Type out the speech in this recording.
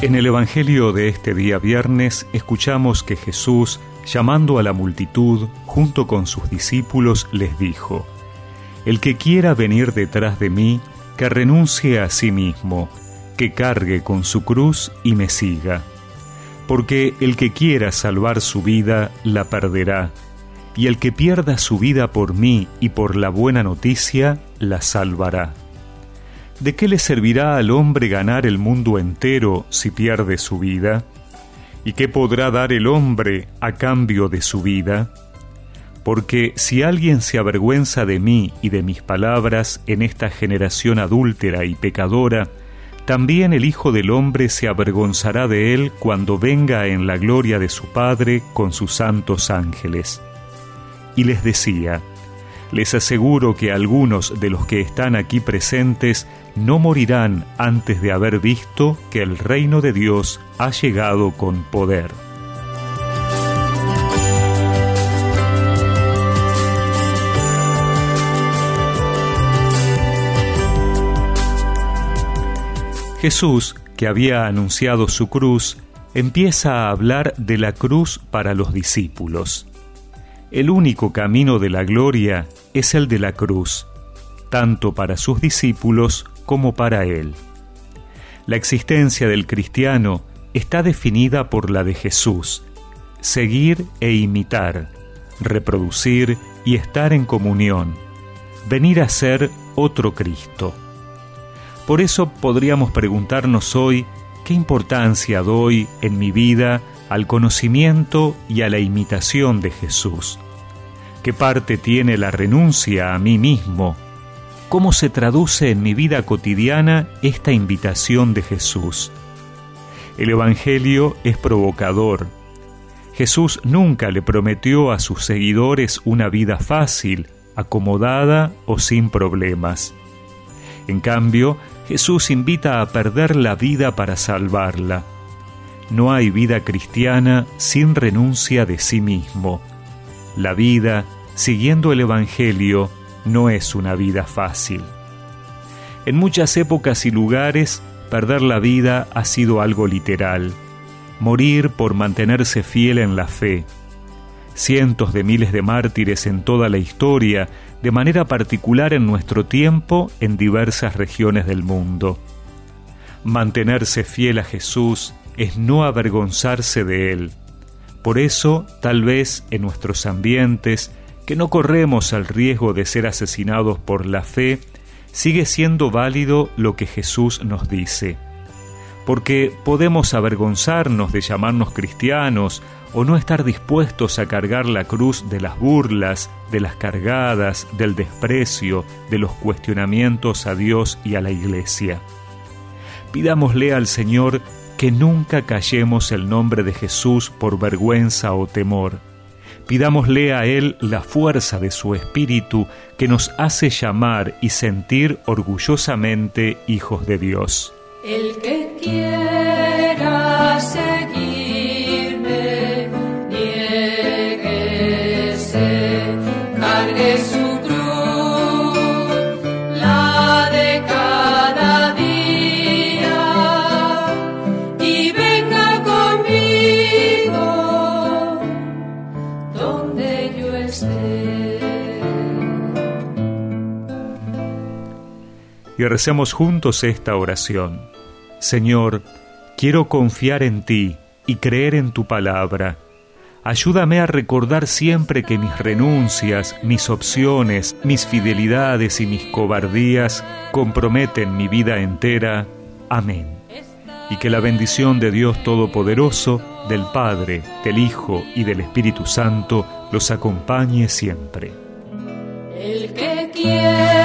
En el Evangelio de este día viernes escuchamos que Jesús, llamando a la multitud junto con sus discípulos, les dijo, El que quiera venir detrás de mí, que renuncie a sí mismo, que cargue con su cruz y me siga. Porque el que quiera salvar su vida, la perderá, y el que pierda su vida por mí y por la buena noticia, la salvará. ¿De qué le servirá al hombre ganar el mundo entero si pierde su vida? ¿Y qué podrá dar el hombre a cambio de su vida? Porque si alguien se avergüenza de mí y de mis palabras en esta generación adúltera y pecadora, también el Hijo del Hombre se avergonzará de él cuando venga en la gloria de su Padre con sus santos ángeles. Y les decía, les aseguro que algunos de los que están aquí presentes no morirán antes de haber visto que el reino de Dios ha llegado con poder. Jesús, que había anunciado su cruz, empieza a hablar de la cruz para los discípulos. El único camino de la gloria es el de la cruz, tanto para sus discípulos como para él. La existencia del cristiano está definida por la de Jesús, seguir e imitar, reproducir y estar en comunión, venir a ser otro Cristo. Por eso podríamos preguntarnos hoy qué importancia doy en mi vida al conocimiento y a la imitación de Jesús. ¿Qué parte tiene la renuncia a mí mismo? ¿Cómo se traduce en mi vida cotidiana esta invitación de Jesús? El Evangelio es provocador. Jesús nunca le prometió a sus seguidores una vida fácil, acomodada o sin problemas. En cambio, Jesús invita a perder la vida para salvarla no hay vida cristiana sin renuncia de sí mismo. La vida, siguiendo el Evangelio, no es una vida fácil. En muchas épocas y lugares, perder la vida ha sido algo literal, morir por mantenerse fiel en la fe. Cientos de miles de mártires en toda la historia, de manera particular en nuestro tiempo en diversas regiones del mundo. Mantenerse fiel a Jesús es no avergonzarse de Él. Por eso, tal vez en nuestros ambientes, que no corremos al riesgo de ser asesinados por la fe, sigue siendo válido lo que Jesús nos dice. Porque podemos avergonzarnos de llamarnos cristianos o no estar dispuestos a cargar la cruz de las burlas, de las cargadas, del desprecio, de los cuestionamientos a Dios y a la Iglesia. Pidámosle al Señor que nunca callemos el nombre de Jesús por vergüenza o temor. Pidámosle a Él la fuerza de su Espíritu que nos hace llamar y sentir orgullosamente hijos de Dios. Y recemos juntos esta oración. Señor, quiero confiar en ti y creer en tu palabra. Ayúdame a recordar siempre que mis renuncias, mis opciones, mis fidelidades y mis cobardías comprometen mi vida entera. Amén. Y que la bendición de Dios Todopoderoso, del Padre, del Hijo y del Espíritu Santo los acompañe siempre. El que quiere